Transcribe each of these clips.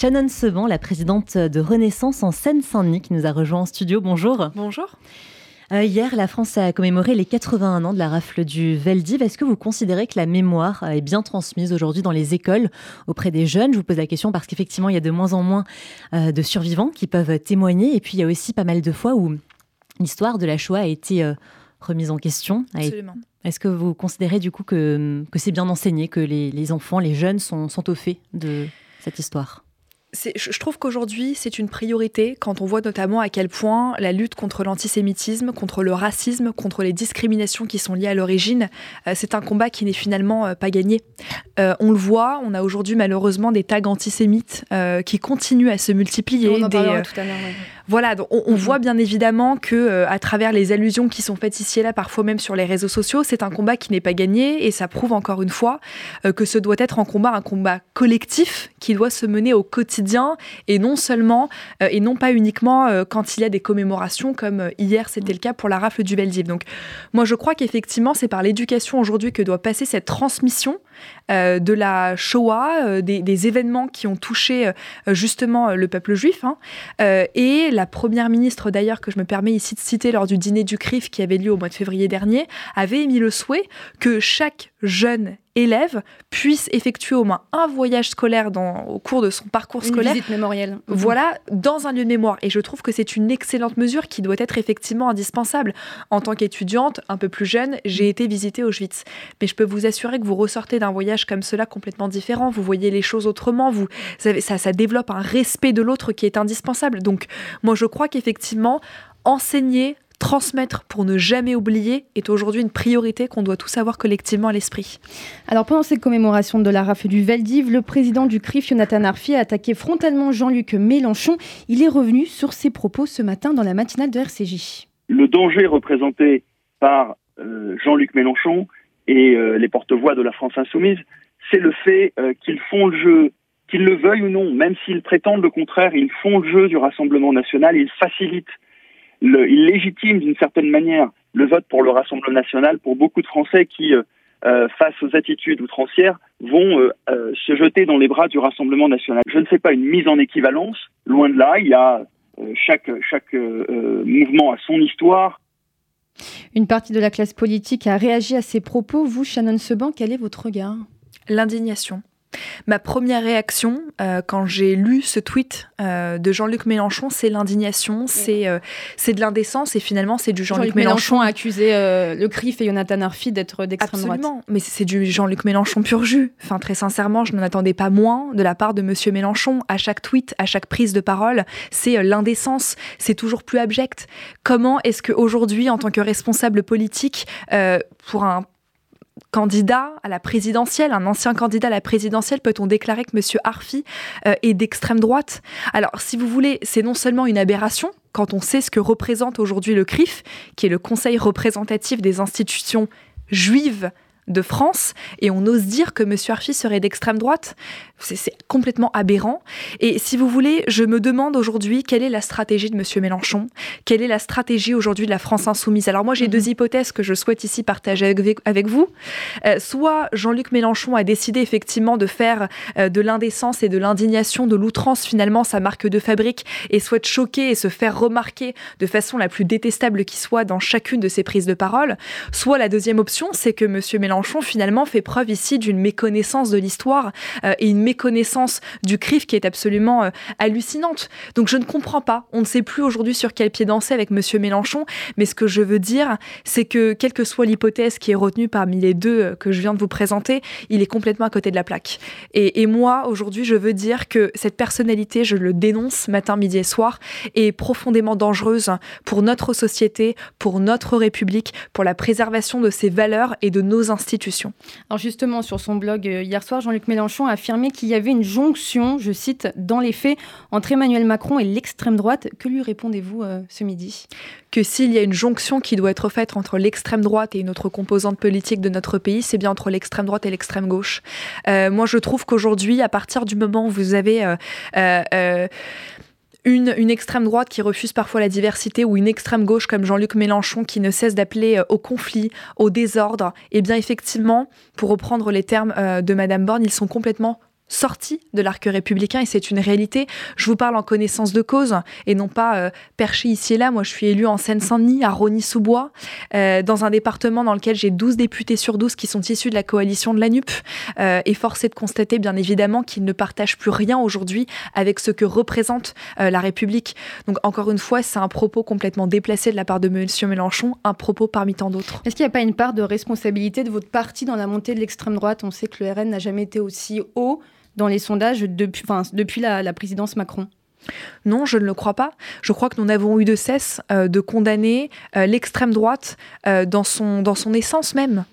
Shannon Seban, la présidente de Renaissance en Seine-Saint-Denis, qui nous a rejoint en studio. Bonjour. Bonjour. Euh, hier, la France a commémoré les 81 ans de la rafle du Veldiv. Est-ce que vous considérez que la mémoire est bien transmise aujourd'hui dans les écoles auprès des jeunes? Je vous pose la question parce qu'effectivement, il y a de moins en moins euh, de survivants qui peuvent témoigner. Et puis, il y a aussi pas mal de fois où l'histoire de la Shoah a été euh, remise en question. Absolument. Est-ce que vous considérez du coup que, que c'est bien enseigné, que les, enfants, les jeunes sont, sont au fait de cette histoire? Je trouve qu'aujourd'hui, c'est une priorité quand on voit notamment à quel point la lutte contre l'antisémitisme, contre le racisme, contre les discriminations qui sont liées à l'origine, euh, c'est un combat qui n'est finalement euh, pas gagné. Euh, on le voit, on a aujourd'hui malheureusement des tags antisémites qui continuent à se multiplier. On en des, tout à l'heure. Voilà, donc on, mhm. voit bien évidemment que à travers les allusions qui sont faites ici et là, parfois même sur les réseaux sociaux, c'est un combat qui n'est pas gagné et ça prouve encore une fois que ce doit être un combat, un combat collectif qui doit se mener au quotidien et non seulement euh, et non pas uniquement euh, quand il y a des commémorations comme euh, hier c'était le cas pour la rafle du Veldiv. Donc moi je crois qu'effectivement c'est par l'éducation aujourd'hui que doit passer cette transmission de la Shoah, des, événements qui ont touché justement le peuple juif. Hein. et la première ministre d'ailleurs que je me permets ici de citer lors du dîner du CRIF qui avait lieu au mois de février dernier avait émis le souhait que chaque jeune élève puisse effectuer au moins un voyage scolaire dans, au cours de son parcours une scolaire. Visite mémorielle. Voilà, dans un lieu de mémoire. Et je trouve que c'est une excellente mesure qui doit être effectivement indispensable. En tant qu'étudiante, un peu plus jeune, j'ai été visiter Auschwitz. Mais je peux vous assurer que vous ressortez d'un voyage comme cela complètement différent. Vous voyez les choses autrement. Vous, ça, ça développe un respect de l'autre qui est indispensable. Donc, moi, je crois qu'effectivement, enseigner transmettre pour ne jamais oublier est aujourd'hui une priorité qu'on doit tous avoir collectivement à l'esprit. Alors pendant cette commémoration de la rafle du Veldiv, le président du CRIF, Jonathan Arfi, a attaqué frontalement Jean-Luc Mélenchon. Il est revenu sur ses propos ce matin dans la matinale de RCJ. Le danger représenté par euh, Jean-Luc Mélenchon et euh, les porte-voix de la France insoumise, c'est le fait euh, qu'ils font le jeu, qu'ils le veuillent ou non, même s'ils prétendent le contraire, ils font le jeu du Rassemblement national, ils facilitent il légitime d'une certaine manière le vote pour le Rassemblement national pour beaucoup de Français qui, euh, euh, face aux attitudes outrancières, vont euh, se jeter dans les bras du Rassemblement national. Je ne fais pas une mise en équivalence, loin de là, il y a chaque, chaque mouvement a son histoire. Une partie de la classe politique a réagi à ces propos. Vous, Shannon Seban, quel est votre regard? L'indignation. Ma première réaction euh, quand j'ai lu ce tweet euh, de Jean-Luc Mélenchon, c'est l'indignation, c'est euh, c'est de l'indécence et finalement c'est du Jean-Luc Mélenchon. a accusé le CRIF et Jonathan Arfi d'être d'extrême droite. Absolument, mais c'est du Jean-Luc Mélenchon pur jus. Enfin, très sincèrement, je n'en attendais pas moins de la part de Monsieur Mélenchon. À chaque tweet, à chaque prise de parole, c'est l'indécence, c'est toujours plus abject. Comment est-ce qu'aujourd'hui, en tant que responsable politique, pour un candidat à la présidentielle, un ancien candidat à la présidentielle, peut-on déclarer que M. Arfi euh, est d'extrême droite? Alors, si vous voulez, c'est non seulement une aberration, quand on sait ce que représente aujourd'hui le CRIF, qui est le Conseil représentatif des institutions juives de France et on ose dire que M. Arfi serait d'extrême droite. C'est complètement aberrant. Et si vous voulez, je me demande aujourd'hui quelle est la stratégie de M. Mélenchon, quelle est la stratégie aujourd'hui de la France insoumise. Alors moi, j'ai deux mhm. hypothèses que je souhaite ici partager avec, vous. Euh, soit Jean-Luc Mélenchon a décidé effectivement de faire euh, de l'indécence et de l'indignation, de l'outrance finalement sa marque de fabrique et souhaite choquer et se faire remarquer de façon la plus détestable qui soit dans chacune de ses prises de parole. Soit la deuxième option, c'est que M. Mélenchon Mélenchon finalement fait preuve ici d'une méconnaissance de l'histoire euh, et une méconnaissance du CRIF qui est absolument euh, hallucinante. Donc je ne comprends pas. On ne sait plus aujourd'hui sur quel pied danser avec Monsieur Mélenchon, mais ce que je veux dire, c'est que quelle que soit l'hypothèse qui est retenue parmi les deux euh, que je viens de vous présenter, il est complètement à côté de la plaque. Et, et moi, aujourd'hui, je veux dire que cette personnalité, je le dénonce matin, midi et soir, est profondément dangereuse pour notre société, pour notre République, pour la préservation de ses valeurs et de nos institutions alors justement, sur son blog euh, hier soir, Jean-Luc Mélenchon a affirmé qu'il y avait une jonction, je cite, dans les faits, entre Emmanuel Macron et l'extrême droite. Que lui répondez-vous euh, ce midi? Que s'il y a une jonction qui doit être faite entre l'extrême droite et une autre composante politique de notre pays, c'est bien entre l'extrême droite et l'extrême gauche. Euh, moi, je trouve qu'aujourd'hui, à partir du moment où vous avez une, extrême droite qui refuse parfois la diversité ou une extrême gauche comme Jean-Luc Mélenchon qui ne cesse d'appeler euh, au conflit, au désordre, eh bien effectivement, pour reprendre les termes euh, de Madame Borne, ils sont complètement sorti de l'arc républicain et c'est une réalité. Je vous parle en connaissance de cause et non pas euh, perché ici et là. Moi, je suis élue en Seine-Saint-Denis, à Rony-sous-Bois, euh, dans un département dans lequel j'ai 12 députés sur 12 qui sont issus de la coalition de la NUP. Euh, et force est de constater, bien évidemment, qu'ils ne partagent plus rien aujourd'hui avec ce que représente la République. Donc, encore une fois, c'est un propos complètement déplacé de la part de M. Mélenchon, un propos parmi tant d'autres. Est-ce qu'il n'y a pas une part de responsabilité de votre parti dans la montée de l'extrême droite? On sait que le RN n'a jamais été aussi haut dans les sondages depuis, depuis la, présidence Macron non, je ne le crois pas. Je crois que nous n'avons eu de cesse euh, de condamner euh, l'extrême droite euh, dans, son, dans son essence même.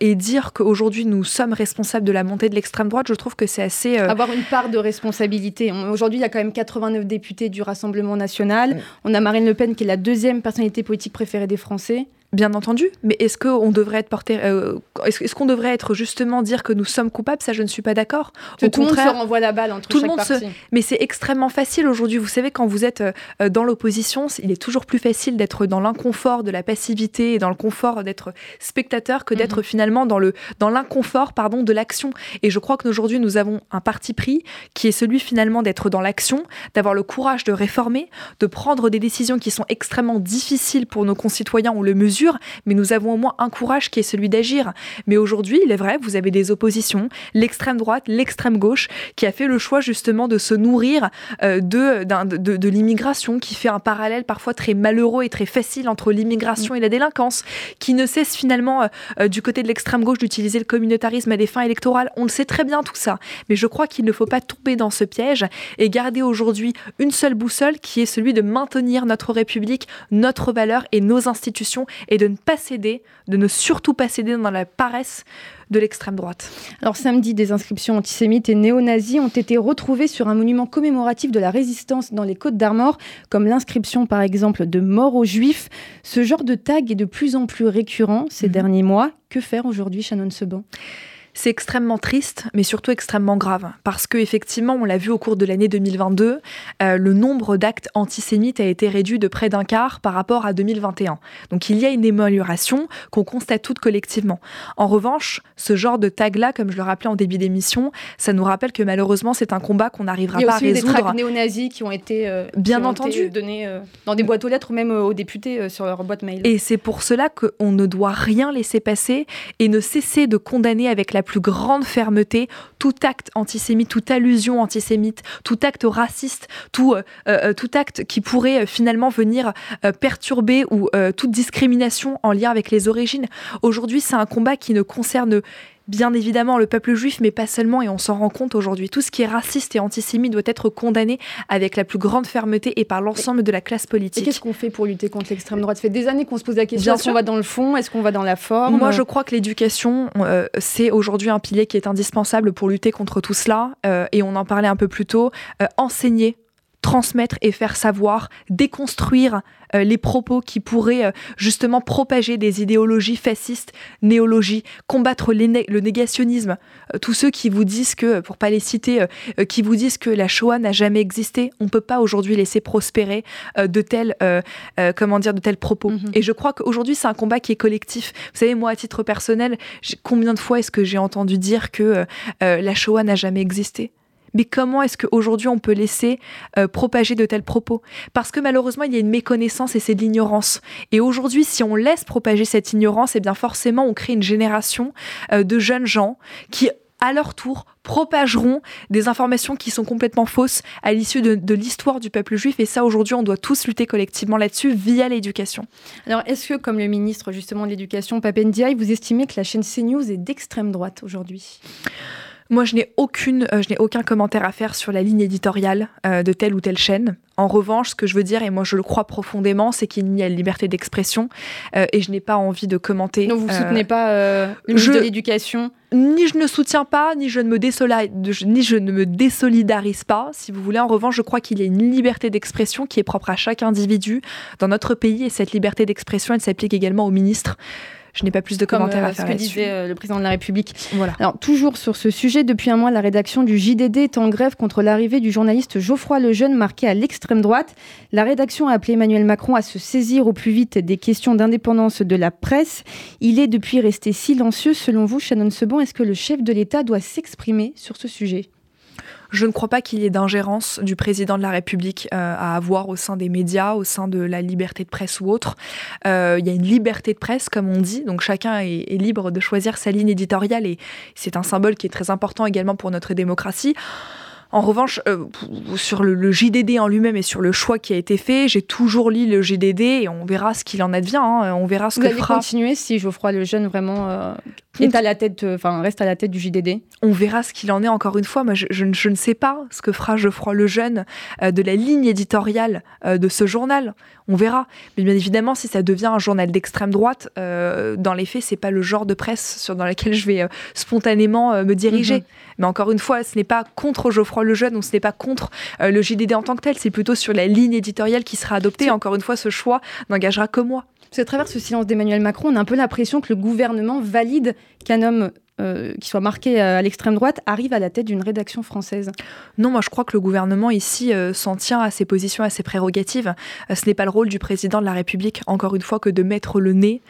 et dire qu'aujourd'hui nous sommes responsables de la montée de l'extrême droite, je trouve que c'est assez... Avoir une part de responsabilité. Aujourd'hui, il y a quand même 89 députés du Rassemblement national. On a Marine Le Pen qui est la deuxième personnalité politique préférée des Français. Bien entendu, mais est-ce qu'on devrait être porté, euh, est-ce qu'on devrait être justement dire que nous sommes coupables? Ça, je ne suis pas d'accord. Au tout le monde se renvoie la balle entre tout chaque le monde Se... Mais c'est extrêmement facile aujourd'hui. Vous savez, quand vous êtes euh, dans l'opposition, il est toujours plus facile d'être dans l'inconfort de la passivité et dans le confort d'être spectateur que d'être mhm. finalement dans le dans l'inconfort, pardon, de l'action. Et je crois qu'aujourd'hui, nous avons un parti pris qui est celui finalement d'être dans l'action, d'avoir le courage de réformer, de prendre des décisions qui sont extrêmement difficiles pour nos concitoyens. On le mesure mais nous avons au moins un courage qui est celui d'agir. Mais aujourd'hui, il est vrai, vous avez des oppositions, l'extrême droite, l'extrême gauche, qui a fait le choix justement de se nourrir euh, de, de, l'immigration, qui fait un parallèle parfois très malheureux et très facile entre l'immigration et la délinquance, qui ne cesse finalement euh, euh, du côté de l'extrême gauche d'utiliser le communautarisme à des fins électorales. On le sait très bien tout ça, mais je crois qu'il ne faut pas tomber dans ce piège et garder aujourd'hui une seule boussole qui est celui de maintenir notre République, notre valeur et nos institutions et de ne pas céder, de ne surtout pas céder dans la paresse de l'extrême droite. Alors samedi, des inscriptions antisémites et néo-nazis ont été retrouvées sur un monument commémoratif de la résistance dans les Côtes d'Armor, comme l'inscription par exemple de mort aux juifs. Ce genre de tag est de plus en plus récurrent ces mhm. derniers mois. Que faire aujourd'hui, Shannon Seban? C'est extrêmement triste, mais surtout extrêmement grave, parce que effectivement, on l'a vu au cours de l'année 2022, euh, le nombre d'actes antisémites a été réduit de près d'un quart par rapport à 2021. Donc il y a une amélioration qu'on constate toutes collectivement. En revanche, ce genre de tag-là, comme je le rappelais en début d'émission, ça nous rappelle que malheureusement, c'est un combat qu'on n'arrivera pas à résoudre. Il y a aussi des néo-nazis qui ont été, euh, Bien entendu. donnés euh, dans des boîtes aux lettres ou même aux députés sur leur boîte mail. Et c'est pour cela qu'on ne doit rien laisser passer et ne cesser de condamner avec la plus grande fermeté tout acte antisémite, toute allusion antisémite, tout acte raciste, tout, euh, euh, tout acte qui pourrait euh, finalement venir perturber ou toute discrimination en lien avec les origines. Aujourd'hui, c'est un combat qui ne concerne bien évidemment le peuple juif, mais pas seulement, et on s'en rend compte aujourd'hui. Tout ce qui est raciste et antisémite doit être condamné avec la plus grande fermeté et par l'ensemble de la classe politique. qu'est-ce qu'on fait pour lutter contre l'extrême droite? Ça fait des années qu'on se pose la question, est-ce qu'on va dans le fond, est-ce qu'on va dans la forme? Moi, je crois que l'éducation, euh, c'est aujourd'hui un pilier qui est indispensable pour lutter contre tout cela, euh, et on en parlait un peu plus tôt, euh, enseigner transmettre et faire savoir, déconstruire euh, les propos qui pourraient euh, justement propager des idéologies fascistes, néologies, combattre le négationnisme. Euh, tous ceux qui vous disent que, pour pas les citer, qui vous disent que la Shoah n'a jamais existé, on peut pas aujourd'hui laisser prospérer de tels, comment dire, de tels propos. Mhm. Et je crois qu'aujourd'hui c'est un combat qui est collectif. Vous savez, moi à titre personnel, combien de fois est-ce que j'ai entendu dire que la Shoah n'a jamais existé? Mais comment est-ce qu'aujourd'hui on peut laisser euh, propager de tels propos? Parce que malheureusement, il y a une méconnaissance et c'est de l'ignorance. Et aujourd'hui, si on laisse propager cette ignorance, eh bien forcément, on crée une génération euh, de jeunes gens qui à leur tour, propageront des informations qui sont complètement fausses à l'issue de, l'histoire du peuple juif. Et ça, aujourd'hui, on doit tous lutter collectivement là-dessus via l'éducation. Alors, est-ce que, comme le ministre justement de l'Éducation, Papendiaï, vous estimez que la chaîne CNews est d'extrême droite aujourd'hui? Moi, je n'ai aucune, euh, je n'ai aucun commentaire à faire sur la ligne éditoriale euh, de telle ou telle chaîne. En revanche, ce que je veux dire, et moi je le crois profondément, c'est qu'il y a une liberté d'expression euh, et je n'ai pas envie de commenter. Donc vous ne soutenez pas le de l'éducation? Ni je ne soutiens pas, ni je ne, me ni je ne me désolidarise pas, si vous voulez. En revanche, je crois qu'il y a une liberté d'expression qui est propre à chaque individu dans notre pays et cette liberté d'expression, elle s'applique également aux ministres je n'ai pas plus de commentaires à euh, faire ce que disait euh, le président de la République. Voilà. Alors, toujours sur ce sujet, depuis un mois, la rédaction du JDD est en grève contre l'arrivée du journaliste Geoffroy Lejeune, marqué à l'extrême droite. La rédaction a appelé Emmanuel Macron à se saisir au plus vite des questions d'indépendance de la presse. Il est depuis resté silencieux. Selon vous, Shannon Seban, est-ce que le chef de l'État doit s'exprimer sur ce sujet? Je ne crois pas qu'il y ait d'ingérence du président de la République euh, à avoir au sein des médias, au sein de la liberté de presse ou autre. Euh, il y a une liberté de presse, comme on dit, donc chacun est, est libre de choisir sa ligne éditoriale et c'est un symbole qui est très important également pour notre démocratie. En revanche, euh, sur le, JDD en lui-même et sur le choix qui a été fait, j'ai toujours lu le JDD et on verra ce qu'il en advient. Hein. On verra ce Vous que allez continuer si Geoffroy Lejeune vraiment euh, est à la tête, enfin reste à la tête du JDD. On verra ce qu'il en est. Encore une fois, moi, je, ne sais pas ce que fera Geoffroy Lejeune euh, de la ligne éditoriale de ce journal. On verra. Mais bien évidemment, si ça devient un journal d'extrême droite, dans les faits, c'est pas le genre de presse sur, dans laquelle je vais spontanément me diriger. Mhm. Mais encore une fois, ce n'est pas contre Geoffroy Lejeune ou ce n'est pas contre euh, le JDD en tant que tel, c'est plutôt sur la ligne éditoriale qui sera adoptée. Encore une fois, ce choix n'engagera que moi. À travers ce silence d'Emmanuel Macron, on a un peu l'impression que le gouvernement valide qu'un homme euh, qui soit marqué euh, à l'extrême droite arrive à la tête d'une rédaction française Non, moi je crois que le gouvernement ici euh, s'en tient à ses positions, à ses prérogatives. ce n'est pas le rôle du président de la République, encore une fois, que de mettre le nez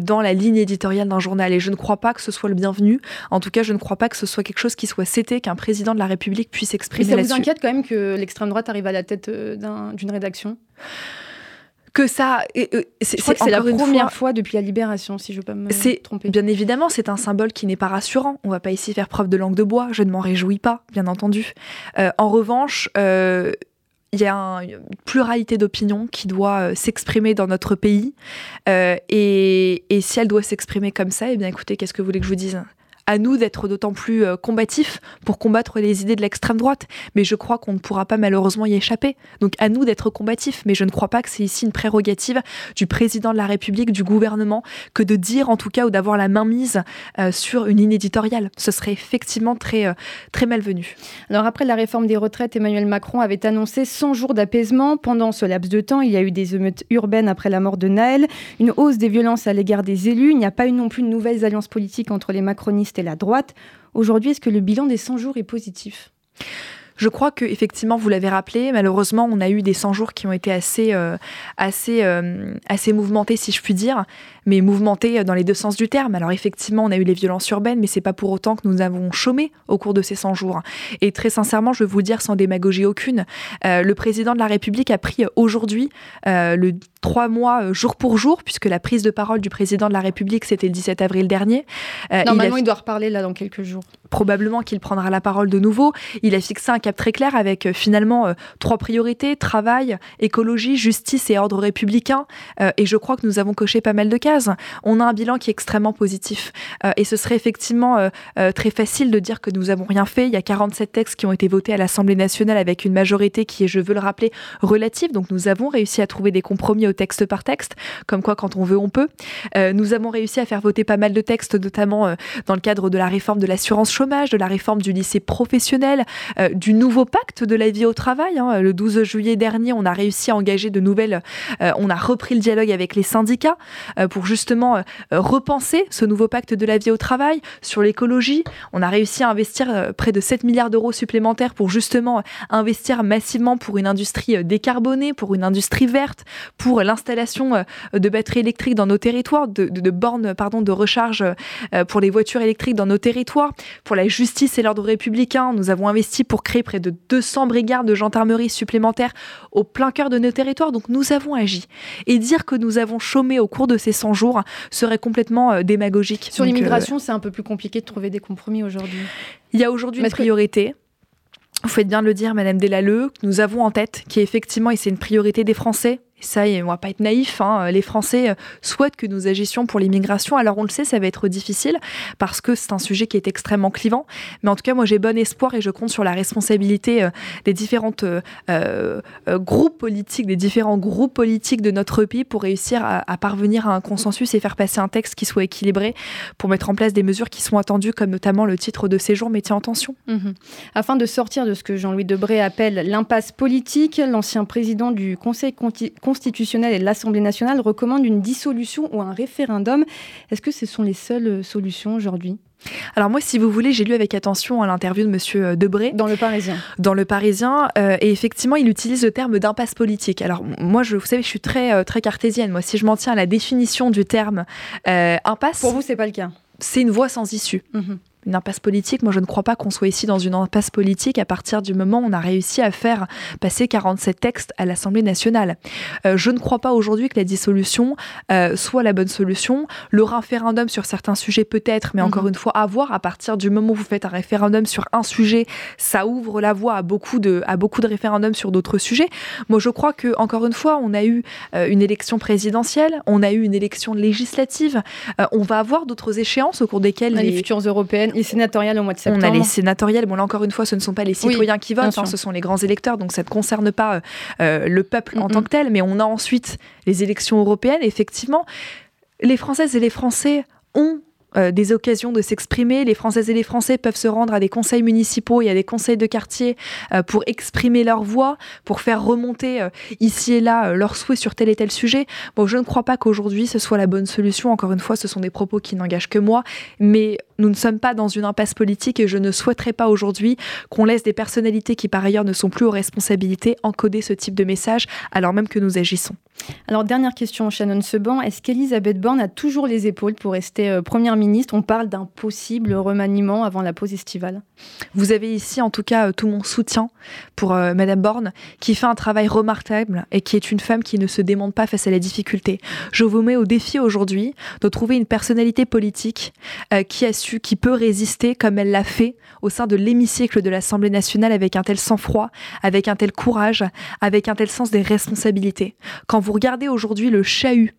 dans la ligne éditoriale d'un journal. Et je ne crois pas que ce soit le bienvenu. En tout cas, je ne crois pas que ce soit quelque chose qui soit cété, qu'un président de la République puisse exprimer là-dessus. Ça vous inquiète quand même que l'extrême droite arrive à la tête d'une rédaction? Que ça. c'est, c'est la première fois... depuis la libération, si je peux me tromper. Bien évidemment, c'est un symbole qui n'est pas rassurant. On va pas ici faire preuve de langue de bois. Je ne m'en réjouis pas, bien entendu. Euh, en revanche. Euh, il y a une pluralité d'opinions qui doit euh, s'exprimer dans notre pays. et, et, si elle doit s'exprimer comme ça, eh bien écoutez, qu'est-ce que vous voulez que je vous dise? À nous d'être d'autant plus euh, combatifs pour combattre les idées de l'extrême droite. Mais je crois qu'on ne pourra pas malheureusement y échapper. Donc à nous d'être combatifs. Mais je ne crois pas que c'est ici une prérogative du président de la République, du gouvernement, que de dire en tout cas ou d'avoir la main mise euh, sur une ligne éditoriale. Ce serait effectivement très, euh, très malvenu. Alors après la réforme des retraites, Emmanuel Macron avait annoncé 100 jours d'apaisement. Pendant ce laps de temps, il y a eu des émeutes urbaines après la mort de Naël, une hausse des violences à l'égard des élus. Il n'y a pas eu non plus de nouvelles alliances politiques entre les macronistes la droite. Aujourd'hui, est-ce que le bilan des 100 jours est positif? Je crois que effectivement, vous l'avez rappelé, malheureusement, on a eu des 100 jours qui ont été assez, euh, assez, euh, assez mouvementés, si je puis dire mais mouvementé dans les deux sens du terme. Alors effectivement, on a eu les violences urbaines, mais c'est pas pour autant que nous avons chômé au cours de ces 100 jours. Et très sincèrement, je vais vous dire sans démagogie aucune, euh, le président de la République a pris aujourd'hui euh, le trois mois euh, jour pour jour, puisque la prise de parole du président de la République, c'était le 17 avril dernier. Normalement, il, il, doit reparler là dans quelques jours. Probablement qu'il prendra la parole de nouveau. Il a fixé un cap très clair avec finalement trois priorités, travail, écologie, justice et ordre républicain. et je crois que nous avons coché pas mal de cases on a un bilan qui est extrêmement positif. Euh, et ce serait effectivement euh, euh, très facile de dire que nous n'avons rien fait. Il y a 47 textes qui ont été votés à l'Assemblée nationale avec une majorité qui est, je veux le rappeler, relative. Donc nous avons réussi à trouver des compromis au texte par texte, comme quoi quand on veut, on peut. nous avons réussi à faire voter pas mal de textes, notamment dans le cadre de la réforme de l'assurance chômage, de la réforme du lycée professionnel, du nouveau pacte de la vie au travail. Hein. Le 12 juillet dernier, on a réussi à engager de nouvelles, on a repris le dialogue avec les syndicats pour justement euh, euh, repenser ce nouveau pacte de la vie au travail, sur l'écologie. On a réussi à investir euh, près de 7 milliards d'euros supplémentaires pour justement investir massivement pour une industrie décarbonée, pour une industrie verte, pour l'installation de batteries électriques dans nos territoires, de, bornes pardon, de recharge pour les voitures électriques dans nos territoires, pour la justice et l'ordre républicain. Nous avons investi pour créer près de 200 brigades de gendarmerie supplémentaires au plein cœur de nos territoires. Donc nous avons agi. Et dire que nous avons chômé au cours de ces 100 jours serait complètement euh, démagogique. Sur l'immigration, euh, c'est un peu plus compliqué de trouver des compromis aujourd'hui. Il y a aujourd'hui une priorité. Vous faites bien de le dire, Madame Delalleux, que nous avons en tête, qui est effectivement, et c'est une priorité des Français, et ça, on va pas être naïf, hein. les Français euh, souhaitent que nous agissions pour l'immigration. Alors on le sait, ça va être difficile parce que c'est un sujet qui est extrêmement clivant. Mais en tout cas, moi j'ai bon espoir et je compte sur la responsabilité euh, des différentes euh, groupes politiques, des différents groupes politiques de notre pays pour réussir à, parvenir à un consensus et faire passer un texte qui soit équilibré pour mettre en place des mesures qui sont attendues, comme notamment le titre de séjour métier en tension. Mhm. Afin de sortir de ce que Jean-Louis Debré appelle l'impasse politique, l'ancien président du Conseil constitutionnel et l'Assemblée nationale recommandent une dissolution ou un référendum. Est-ce que ce sont les seules euh, solutions aujourd'hui? Alors moi, si vous voulez, j'ai lu avec attention l'interview de Monsieur euh, Debré. Dans Le Parisien. Dans Le Parisien. Euh, et effectivement, il utilise le terme d'impasse politique. Alors moi, je, vous savez, je suis très, très cartésienne. Moi, si je m'en tiens à la définition du terme impasse... Pour vous, c'est pas le cas C'est une voie sans issue. Mhm Une impasse politique, moi je ne crois pas qu'on soit ici dans une impasse politique à partir du moment où on a réussi à faire passer 47 textes à l'Assemblée nationale. Euh, je ne crois pas aujourd'hui que la dissolution euh, soit la bonne solution. Le référendum sur certains sujets peut-être, mais encore mhm. une fois, à voir. À partir du moment où vous faites un référendum sur un sujet, ça ouvre la voie à beaucoup de, à beaucoup de référendums sur d'autres sujets. Moi, je crois que, encore une fois, on a eu euh, une élection présidentielle, on a eu une élection législative, on va avoir d'autres échéances au cours desquelles les... les... futures européennes et sénatoriales au mois de septembre. On a les sénatoriales. Bon, là encore une fois, ce ne sont pas les citoyens qui votent, hein, ce sont les grands électeurs, donc ça ne concerne pas le peuple en tant que tel. Mais on a ensuite les élections européennes. Effectivement, les Françaises et les Français ont euh, des occasions de s'exprimer. Les Françaises et les Français peuvent se rendre à des conseils municipaux et à des conseils de quartier euh, pour exprimer leur voix, pour faire remonter euh, ici et là leurs souhaits sur tel et tel sujet. Bon, je ne crois pas qu'aujourd'hui ce soit la bonne solution. Encore une fois, ce sont des propos qui n'engagent que moi, mais nous ne sommes pas dans une impasse politique et je ne souhaiterais pas aujourd'hui qu'on laisse des personnalités qui par ailleurs ne sont plus aux responsabilités encoder ce type de message alors même que nous agissons. Alors dernière question, Shannon Seban, est-ce qu'Elisabeth Borne a toujours les épaules pour rester première ministre, on parle d'un possible remaniement avant la pause estivale. Vous avez ici en tout cas euh, tout mon soutien pour euh, Madame Borne, qui fait un travail remarquable et qui est une femme qui ne se démonte pas face à la difficulté. Je vous mets au défi aujourd'hui de trouver une personnalité politique euh, qui a su, qui peut résister comme elle l'a fait au sein de l'hémicycle de l'Assemblée nationale avec un tel sang-froid, avec un tel courage, avec un tel sens des responsabilités. Quand vous regardez aujourd'hui le chahut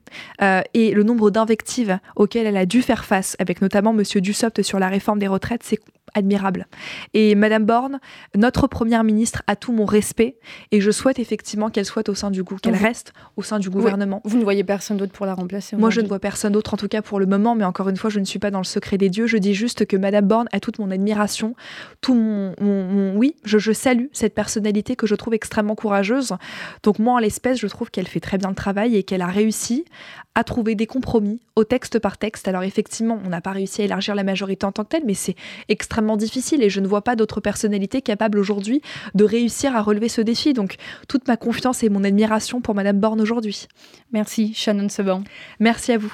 et le nombre d'invectives auxquelles elle a dû faire face, avec notamment Monsieur Dussopt sur la réforme des retraites, c'est admirable. Et Madame Borne, notre première ministre, a tout mon respect et je souhaite effectivement qu'elle soit au sein du qu'elle reste au sein du gouvernement. Vous ne voyez personne d'autre pour la remplacer Moi, je ne vois personne d'autre, en tout cas pour le moment, mais encore une fois, je ne suis pas dans le secret des dieux. Je dis juste que Madame Borne a toute mon admiration, tout mon, oui, je, je, salue cette personnalité que je trouve extrêmement courageuse. Donc moi, en l'espèce, je trouve qu'elle fait très bien le travail et qu'elle a réussi à trouver des compromis au texte par texte. Alors effectivement, on n'a pas réussi à élargir la majorité en tant que telle, mais c'est extrêmement difficile et je ne vois pas d'autres personnalités capables aujourd'hui de réussir à relever ce défi. Donc toute ma confiance et mon admiration pour Madame Borne aujourd'hui. Merci Shannon Seban. Merci à vous.